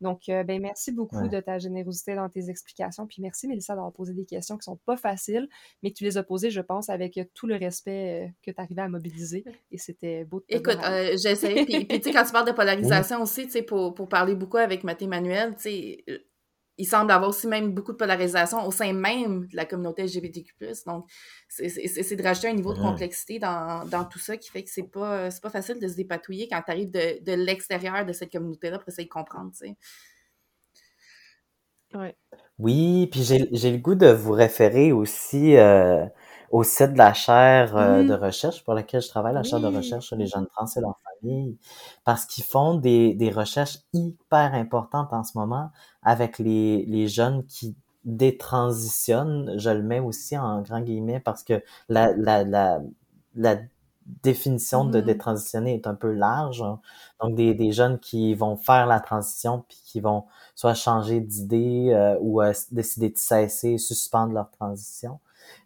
Donc, euh, ben, merci beaucoup de ta générosité dans tes explications. Puis merci, Mélissa, d'avoir posé des questions qui sont pas faciles, mais que tu les as posées, je pense, avec tout le respect euh, que tu arrivais à mobiliser. Et c'était beau de te Écoute, euh, j'essaie. puis, tu sais, quand tu parles de polarisation aussi, tu sais, pour, pour parler beaucoup avec Mathieu Manuel, tu sais, il semble avoir aussi même beaucoup de polarisation au sein même de la communauté LGBTQ+. Donc, c'est de rajouter un niveau de complexité dans, dans, tout ça qui fait que c'est pas, pas facile de se dépatouiller quand tu arrives de, de l'extérieur de cette communauté-là pour essayer de comprendre, tu sais. Ouais. Oui, puis j'ai le goût de vous référer aussi euh, au site de la chaire euh, de recherche pour laquelle je travaille, la chaire de recherche sur les jeunes trans et leurs familles, parce qu'ils font des, des recherches hyper importantes en ce moment avec les, les jeunes qui détransitionnent. Je le mets aussi en grand guillemets parce que la, la, la, la définition de mm-hmm. détransitionner est un peu large. Hein. Donc, des, des jeunes qui vont faire la transition puis qui vont soit changer d'idée euh, ou euh, décider de cesser, suspendre leur transition.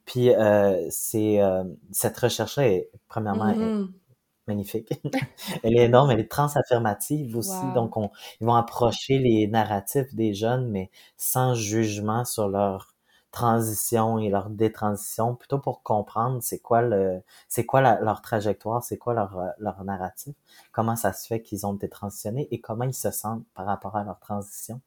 Puis euh, c'est euh, cette recherche-là est premièrement mm-hmm. magnifique. elle est énorme, elle est transaffirmative aussi. Donc on, ils vont approcher les narratifs des jeunes, mais sans jugement sur leur transition et leur détransition, plutôt pour comprendre c'est quoi le, c'est quoi leur trajectoire, c'est quoi leur, euh, leur narratif, comment ça se fait qu'ils ont détransitionné et comment ils se sentent par rapport à leur transition.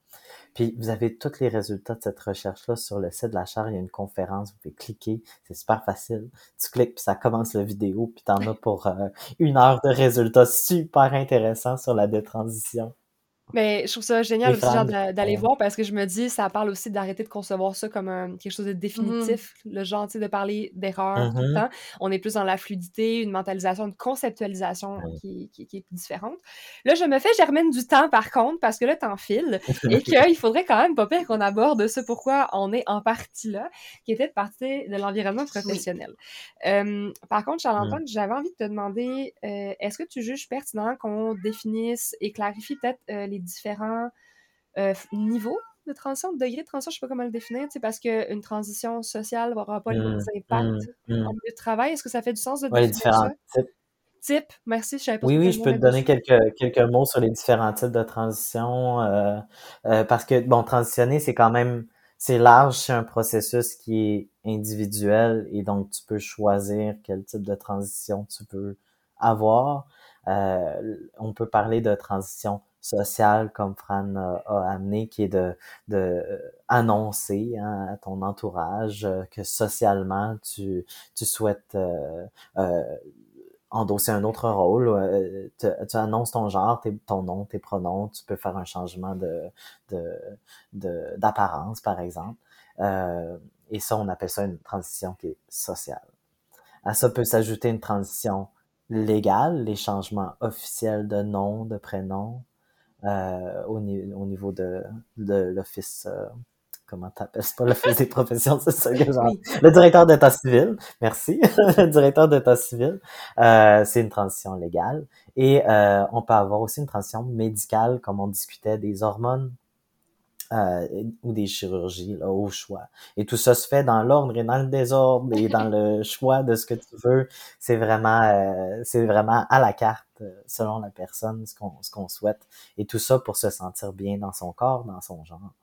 Puis vous avez tous les résultats de cette recherche-là sur le site de la chaire. Il y a une conférence, vous pouvez cliquer, c'est super facile. Tu cliques, puis ça commence la vidéo, puis t'en as pour euh, une heure de résultats super intéressants sur la détransition. Mais je trouve ça génial aussi, genre, d'aller Ouais. voir parce que je me dis, ça parle aussi d'arrêter de concevoir ça comme un- quelque chose de définitif. Le genre, tu sais, de parler d'erreur tout le Mhm. temps. On est plus dans la fluidité, une mentalisation, une conceptualisation Ouais. qui, qui- qui est différente. Là, je me fais germaine du temps, par contre, parce que là, t'en files et qu'il faudrait quand même pas pire qu'on aborde ce pourquoi on est en partie là, qui était de partir de l'environnement professionnel. Euh, par contre, Charles-Antoine, j'avais envie de te demander, euh, est-ce que tu juges pertinent qu'on définisse et clarifie peut-être euh, les différents euh, niveaux de transition, de degré de transition, je sais pas comment le définir, parce qu'une transition sociale n'aura pas les mêmes Mm, impacts mm, mm. en milieu de travail. Est-ce que ça fait du sens de Ouais, les définir ça? différents types. Type, merci, je savais pas Oui, oui, je peux te donner quelques, quelques mots sur les différents types de transition. euh, euh, parce que, bon, transitionner, c'est quand même, c'est large, c'est un processus qui est individuel et donc tu peux choisir quel type de transition tu peux avoir. Euh, on peut parler de transition sociale, comme Fran a, a amené, qui est de, de euh, annoncer hein, à ton entourage euh, que socialement, tu, tu souhaites euh, euh, endosser un autre rôle. euh, tu, annonces ton genre, tes- ton nom, tes pronoms. Tu peux faire un changement de de de- d'apparence, par exemple. Euh, et ça, on appelle ça une transition qui est sociale. À ça peut s'ajouter une transition légale, les changements officiels de nom, de prénom, euh, au, ni- au niveau de, de l'office, euh, comment t'appelles, pas l'office des professions, c'est ça que genre, le directeur d'état civil, merci, le directeur d'état civil, euh, c'est une transition légale. Et euh, on peut avoir aussi une transition médicale, comme on discutait des hormones euh, ou des chirurgies là, au choix. Et tout ça se fait dans l'ordre et dans le désordre et dans le choix de ce que tu veux. C'est vraiment, euh, c'est vraiment à la carte selon la personne ce qu'on souhaite. Et tout ça pour se sentir bien dans son corps, dans son genre.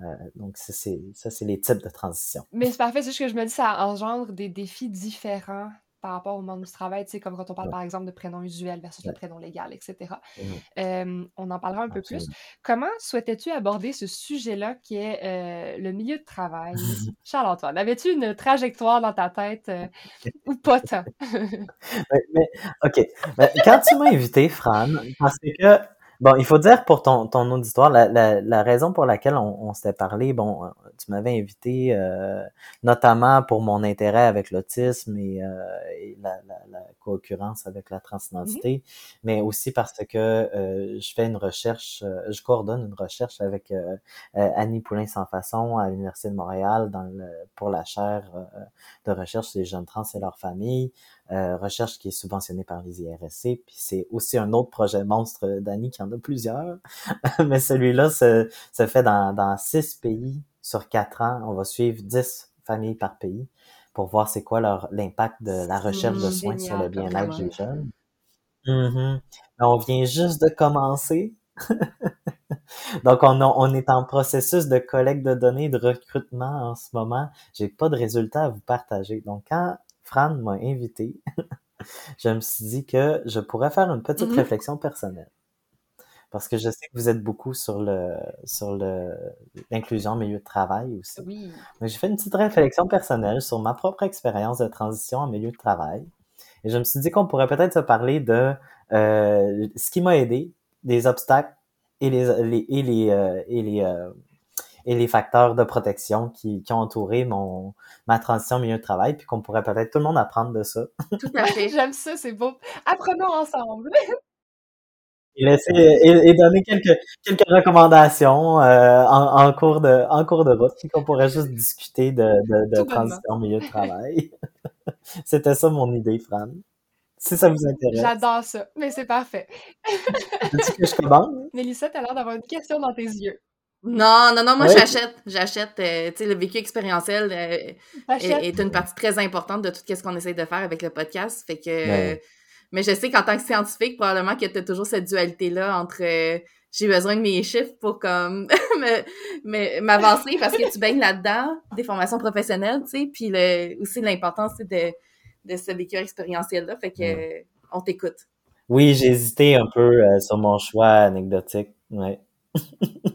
Euh, donc ça c'est les types de transition. Mais c'est parfait, c'est juste que je me dis ça engendre des défis différents par rapport au monde du travail, tu sais, comme quand on parle par exemple de prénom usuel versus le prénom légal, etc. Euh, on en parlera un peu plus. Comment souhaitais-tu aborder ce sujet-là qui est euh, le milieu de travail? Charles-Antoine, avais-tu une trajectoire dans ta tête euh, ou pas tant? Mais, mais, OK. Mais quand tu m'as invité, Fran, parce que, bon, il faut dire pour ton, ton auditoire, la, la, la raison pour laquelle on, on s'était parlé, bon, euh, tu m'avais invité euh, notamment pour mon intérêt avec l'autisme et, euh, et la, la, la co-occurrence avec la transidentité, mais aussi parce que euh, je fais une recherche, euh, je coordonne une recherche avec euh, Annie Poulain-Sans Façon à l'Université de Montréal dans le, pour la chaire euh, de recherche sur les jeunes trans et leurs familles euh, recherche qui est subventionnée par les IRSC. Puis c'est aussi un autre projet monstre d'Annie qui en a plusieurs. Mais celui-là se, se fait dans, dans six pays sur quatre ans. On va suivre dix familles par pays pour voir c'est quoi leur l'impact de la recherche de soins sur le bien-être des jeunes. Mhm. Mais on vient juste de commencer. Donc, on, a- on est en processus de collecte de données de recrutement en ce moment. J'ai pas de résultats à vous partager. Donc, quand Fran m'a invité, je me suis dit que je pourrais faire une petite Mhm. réflexion personnelle. Parce que je sais que vous êtes beaucoup sur le sur le l'inclusion au milieu de travail aussi. Oui. Donc, j'ai fait une petite réflexion personnelle sur ma propre expérience de transition en milieu de travail. Et je me suis dit qu'on pourrait peut-être se parler de euh, ce qui m'a aidé, des obstacles et les, les- et les, euh, et les, euh, et les facteurs de protection qui, qui ont entouré mon, ma transition au milieu de travail, puis qu'on pourrait peut-être tout le monde apprendre de ça. Tout à fait. J'aime ça, c'est beau. Apprenons ensemble. Et, laisser, et, et donner quelques, quelques recommandations euh, en, en, cours de, en cours de route, puis qu'on pourrait juste discuter de, de, transition au milieu de travail. C'était ça mon idée, Fran. Si ça vous intéresse. J'adore ça, mais c'est parfait. Que je commence? Mélissa, t'as l'air d'avoir une question dans tes yeux. Non, non, non, moi Ouais. j'achète. J'achète. euh, tu sais, le vécu expérientiel euh, est, est une partie très importante de tout ce qu'on essaie de faire avec le podcast. Fait que. Ouais. euh, mais je sais qu'en tant que scientifique, probablement que tu as toujours cette dualité-là entre euh, j'ai besoin de mes chiffres pour comme me- me- m'avancer parce que tu baignes là-dedans, des formations professionnelles, tu sais, puis le, aussi l'importance tu sais, de, de ce vécu expérientiel-là. Fait que on t'écoute. Oui, j'ai hésité un peu euh, sur mon choix anecdotique. Ouais.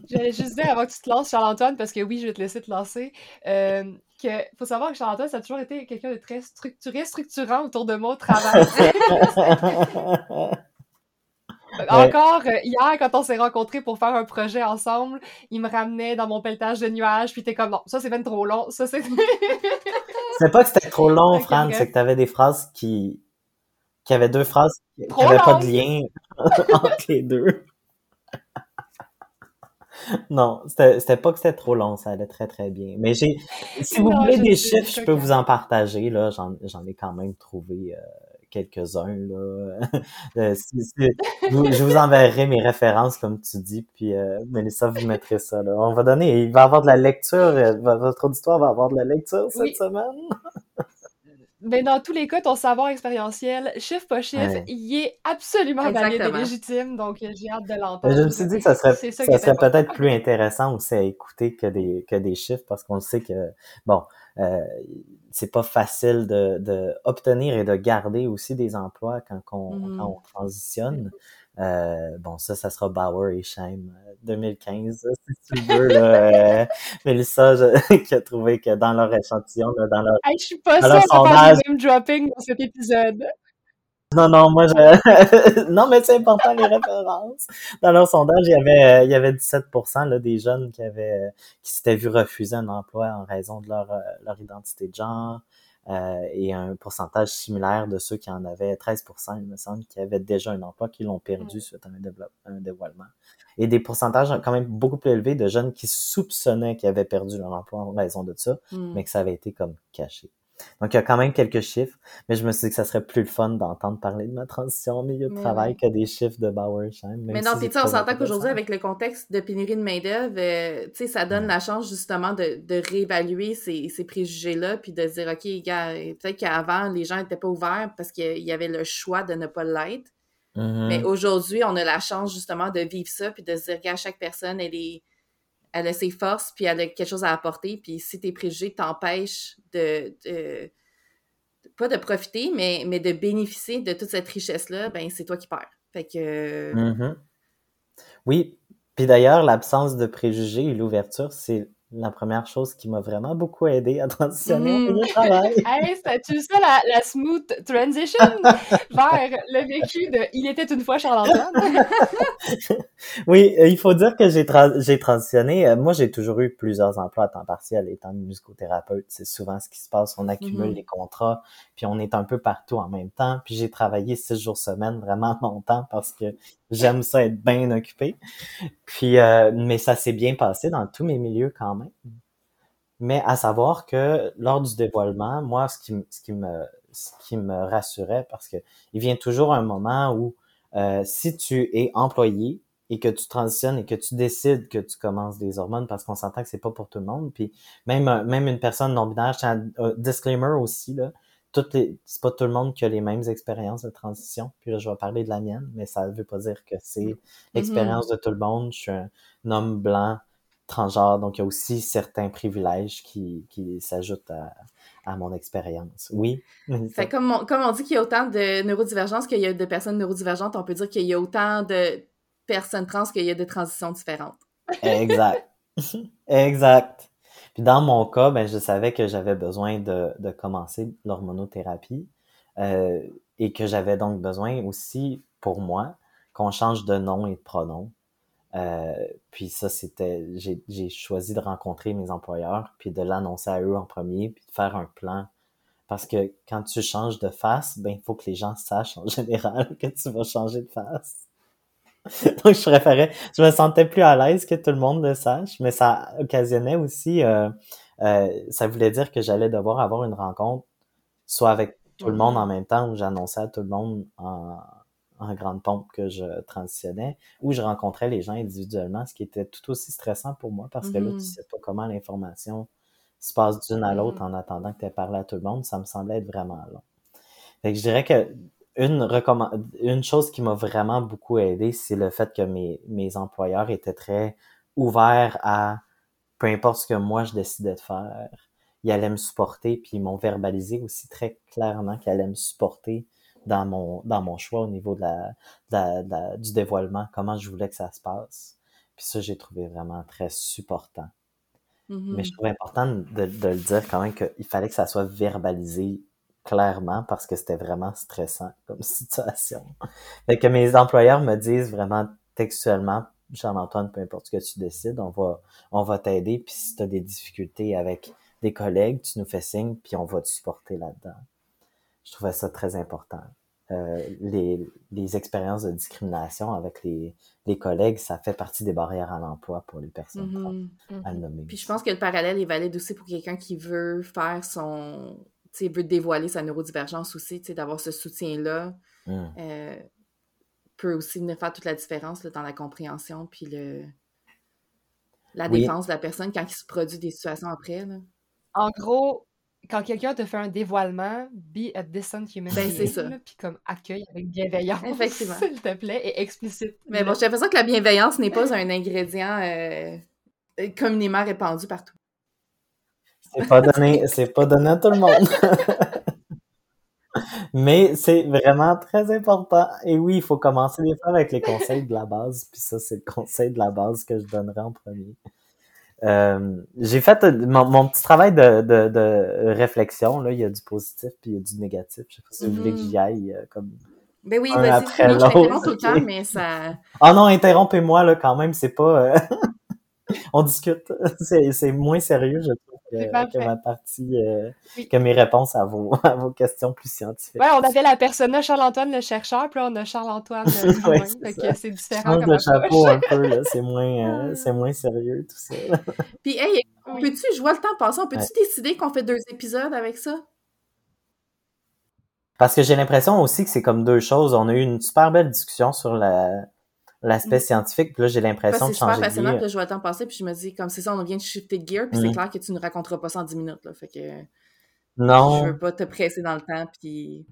J'allais juste dire avant que tu te lances, Charles-Antoine, parce que oui, je vais te laisser te lancer, euh, que faut savoir que Charles-Antoine, ça a toujours été quelqu'un de très structuré, structurant autour de moi au travail. en Encore euh, hier, quand on s'est rencontrés pour faire un projet ensemble, il me ramenait dans mon pelletage de nuages, puis t'es comme non, ça c'est bien trop long, ça c'est. c'est pas que c'était trop long, Fran, c'est que t'avais des phrases qui. qui avaient deux phrases qui n'avaient pas de lien entre les deux. non, c'était pas que c'était trop long, ça allait très très bien. Mais j'ai, si vous voulez des chiffres, je peux vous en partager, là, j'en ai quand même trouvé. Euh, quelques-uns. Là. Euh, je vous enverrai mes références, comme tu dis, puis euh, Mélissa, vous mettrez ça. Là. On va donner, il va y avoir de la lecture, euh, votre auditoire va avoir de la lecture cette semaine. Mais dans tous les cas, ton savoir expérientiel, chiffre pas chiffre, il est absolument valide et légitime, donc j'ai hâte de l'entendre. Je me suis dit que ça serait, ça serait peut-être plus intéressant aussi à écouter que des, que des chiffres, parce qu'on sait que, bon, euh, c'est pas facile de, de, obtenir et de garder aussi des emplois quand, on, quand on transitionne. Euh, bon, ça, ça sera Bauer et Shame 2015, si tu veux. Là, euh, Mélissa, qui a trouvé que dans leur échantillon, dans leur, hey, je suis pas sûre de faire du dropping dans cet épisode. Non, non, moi, je... non, mais c'est important, les références. Dans leur sondage, il y avait, il y avait 17% là, des jeunes qui avaient, qui s'étaient vus refuser un emploi en raison de leur, leur identité de genre. Euh, et un pourcentage similaire de ceux qui en avaient 13%, il me semble, qui avaient déjà un emploi, qui l'ont perdu suite à un, un dévoilement. Et des pourcentages quand même beaucoup plus élevés de jeunes qui soupçonnaient qu'ils avaient perdu leur emploi en raison de ça, hmm. mais que ça avait été comme caché. Donc, il y a quand même quelques chiffres, mais je me suis dit que ça serait plus le fun d'entendre parler de ma transition au milieu de travail que des chiffres de Bauersheim. Mais non, tu on s'entend qu'aujourd'hui, avec le contexte de pénurie de main-d'œuvre, euh, tu sais, ça donne la chance justement de, de réévaluer ces, ces préjugés-là, puis de se dire, OK, peut-être qu'avant, les gens n'étaient pas ouverts parce qu'il y avait le choix de ne pas l'être. Mm-hmm. Mais aujourd'hui, on a la chance justement de vivre ça, puis de se dire, gars, chaque personne, elle est elle a ses forces, puis elle a quelque chose à apporter. Puis si tes préjugés t'empêchent de, pas de profiter, mais, mais de bénéficier de toute cette richesse-là, ben c'est toi qui perds. Fait que. Mm-hmm. Oui. Puis d'ailleurs, l'absence de préjugés et l'ouverture, c'est la première chose qui m'a vraiment beaucoup aidé à transitionner au mmh. travail. hey, c'était-tu ça la, la, smooth transition vers le vécu de Il était une fois Charles-Antoine? oui, euh, il faut dire que j'ai j'ai transitionné. Euh, moi, j'ai toujours eu plusieurs emplois à temps partiel étant musicothérapeute. C'est souvent ce qui se passe. On accumule mmh les contrats, puis on est un peu partout en même temps. Puis j'ai travaillé six jours semaine vraiment longtemps parce que j'aime ça être bien occupé. Puis, euh, mais ça s'est bien passé dans tous mes milieux quand même. Mais à savoir que lors du dévoilement, moi, ce qui, ce qui me, ce qui me rassurait, parce que il vient toujours un moment où euh, si tu es employé et que tu transitionnes et que tu décides que tu commences des hormones, parce qu'on s'entend que c'est pas pour tout le monde, puis même même une personne non binaire, un disclaimer aussi là, c'est pas tout le monde qui a les mêmes expériences de transition. Puis là, je vais parler de la mienne, mais ça veut pas dire que c'est mm-hmm. l'expérience de tout le monde. Je suis un, homme blanc, transgenre, donc il y a aussi certains privilèges qui, qui s'ajoutent à, à mon expérience. Oui. Fait comme, on, comme on dit qu'il y a autant de neurodivergence qu'il y a de personnes neurodivergentes, on peut dire qu'il y a autant de personnes trans qu'il y a de transitions différentes. exact. exact. Puis dans mon cas, ben, je savais que j'avais besoin de, de commencer l'hormonothérapie euh, et que j'avais donc besoin aussi, pour moi, qu'on change de nom et de pronom. Euh, puis ça, c'était, j'ai choisi de rencontrer mes employeurs, puis de l'annoncer à eux en premier, puis de faire un plan. Parce que quand tu changes de face, ben il faut que les gens sachent en général que tu vas changer de face. Donc, je préférais, je me sentais plus à l'aise que tout le monde le sache, mais ça occasionnait aussi, euh, euh, ça voulait dire que j'allais devoir avoir une rencontre, soit avec tout le monde en même temps, où j'annonçais à tout le monde en, en grande pompe que je transitionnais, ou je rencontrais les gens individuellement, ce qui était tout aussi stressant pour moi, parce que là, tu mm-hmm. sais pas comment l'information se passe d'une à l'autre en attendant que tu aies parlé à tout le monde, ça me semblait être vraiment long. Fait que je dirais que une, une chose qui m'a vraiment beaucoup aidé, c'est le fait que mes, mes employeurs étaient très ouverts à peu importe ce que moi je décidais de faire, ils allaient me supporter, puis ils m'ont verbalisé aussi très clairement qu'ils allaient me supporter dans mon, dans mon choix au niveau de la, du dévoilement, comment je voulais que ça se passe. Puis ça, j'ai trouvé vraiment très supportant. Mais je mm-hmm. trouvais important de, de le dire quand même qu'il fallait que ça soit verbalisé clairement, parce que c'était vraiment stressant comme situation. Fait que mes employeurs me disent vraiment textuellement, Jean-Antoine, peu importe ce que tu décides, on va, on va t'aider, puis si tu as des difficultés avec des collègues, tu nous fais signe, puis on va te supporter là-dedans. Je trouvais ça très important. Euh, les, les expériences de discrimination avec les, les collègues, ça fait partie des barrières à l'emploi pour les personnes Mhm. à le nommer. Puis je pense que le parallèle est valide aussi pour quelqu'un qui veut faire son. Veut dévoiler sa neurodivergence aussi, tu sais, d'avoir ce soutien-là Mm. euh, peut aussi venir faire toute la différence là, dans la compréhension puis le. La Oui. défense de la personne quand il se produit des situations après. Là. En gros, quand quelqu'un te fait un dévoilement, be a decent human Ben, being, c'est ça. là, Puis comme accueil avec bienveillance, Effectivement. s'il te plaît, et explicite. Mais bon, j'ai l'impression que la bienveillance n'est pas un ingrédient euh, communément répandu partout. C'est pas donné, c'est pas donné à tout le monde. Mais c'est vraiment très important. Et oui, il faut commencer des fois avec les conseils de la base. Puis ça, c'est le conseil de la base que je donnerai en premier. Euh, j'ai fait euh, mon, mon petit travail de, de, de réflexion. Là, il y a du positif puis il y a du négatif. Je sais pas si vous voulez que j'y aille euh, comme. Ben oui, Un vas-y. je t'interromps tout le temps, mais ça. Ah non, interrompez-moi là quand même. C'est pas. euh, On discute. C'est c'est moins sérieux, je trouve, que, que ma partie, euh, Oui. que mes réponses à vos, à vos questions plus scientifiques. Ouais, on avait la persona Charles-Antoine le chercheur, puis là, on a Charles-Antoine le Ouais, c'est différent comme approche. chapeau un peu, là. C'est moins, euh, c'est moins sérieux, tout ça. Puis, hey, on Oui. peut-tu, je vois le temps passer, on peut-tu Ouais. décider qu'on fait deux épisodes avec ça? Parce que j'ai l'impression aussi que c'est comme deux choses. On a eu une super belle discussion sur la, l'aspect Mm. scientifique, puis là, j'ai l'impression que de c'est super changer de passionnant, puis je vois le temps passer, puis je me dis, comme c'est ça, on vient de shifter de gear, puis c'est Mm. clair que tu ne raconteras pas ça en 10 minutes, là. Fait que je Non, veux pas te presser dans le temps, puis...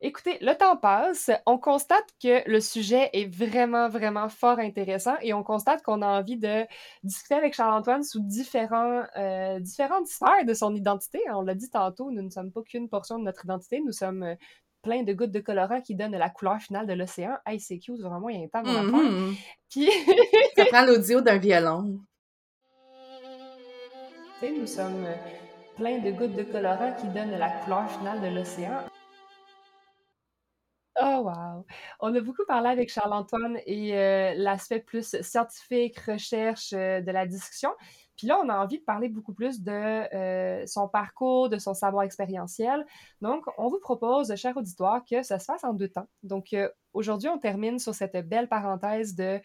Écoutez, le temps passe, on constate que le sujet est vraiment, vraiment fort intéressant et on constate qu'on a envie de discuter avec Charles-Antoine sous différents, euh, différentes sphères de son identité. On l'a dit tantôt, nous ne sommes pas qu'une portion de notre identité, nous sommes euh, plein de gouttes de colorant qui donnent la couleur finale de l'océan. Hey, c'est cute, vraiment, il y a un temps mon affaire. Mhm. Puis, Ça prend l'audio d'un violon. tu sais, nous sommes euh, plein de gouttes de colorant qui donnent la couleur finale de l'océan. Oh wow! On a beaucoup parlé avec Charles-Antoine et euh, l'aspect plus scientifique, recherche euh, de la discussion. Puis là, on a envie de parler beaucoup plus de euh, son parcours, de son savoir expérientiel. Donc, on vous propose, cher auditoire, que ça se fasse en deux temps. Donc, euh, aujourd'hui, on termine sur cette belle parenthèse de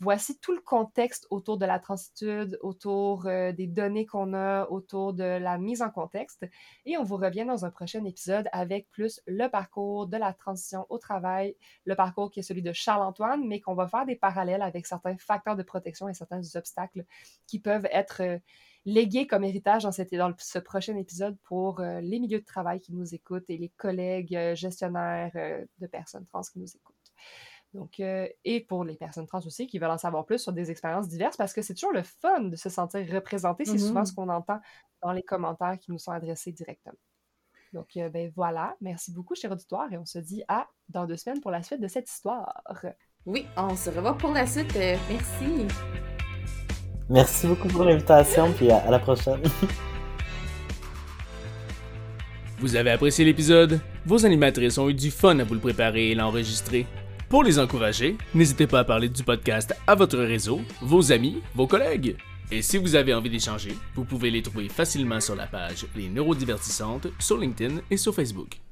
voici tout le contexte autour de la transitude, autour euh, des données qu'on a, autour de la mise en contexte. Et on vous revient dans un prochain épisode avec plus le parcours de la transition au travail, le parcours qui est celui de Charles-Antoine, mais qu'on va faire des parallèles avec certains facteurs de protection et certains obstacles qui peuvent être euh, légués comme héritage dans, ce prochain épisode pour euh, les milieux de travail qui nous écoutent et les collègues gestionnaires de personnes trans qui nous écoutent. Donc, euh, et pour les personnes trans aussi qui veulent en savoir plus sur des expériences diverses, parce que c'est toujours le fun de se sentir représenté. C'est Mhm. souvent ce qu'on entend dans les commentaires qui nous sont adressés directement. Donc, euh, ben voilà. Merci beaucoup, cher auditoire, et on se dit à dans deux semaines pour la suite de cette histoire. Oui, on se revoit pour la suite. Euh, merci. merci beaucoup pour l'invitation, puis à, à la prochaine. Vous avez apprécié l'épisode? Vos animatrices ont eu du fun à vous le préparer et l'enregistrer. Pour les encourager, n'hésitez pas à parler du podcast à votre réseau, vos amis, vos collègues. Et si vous avez envie d'échanger, vous pouvez les trouver facilement sur la page Les Neurodivertissantes sur LinkedIn et sur Facebook.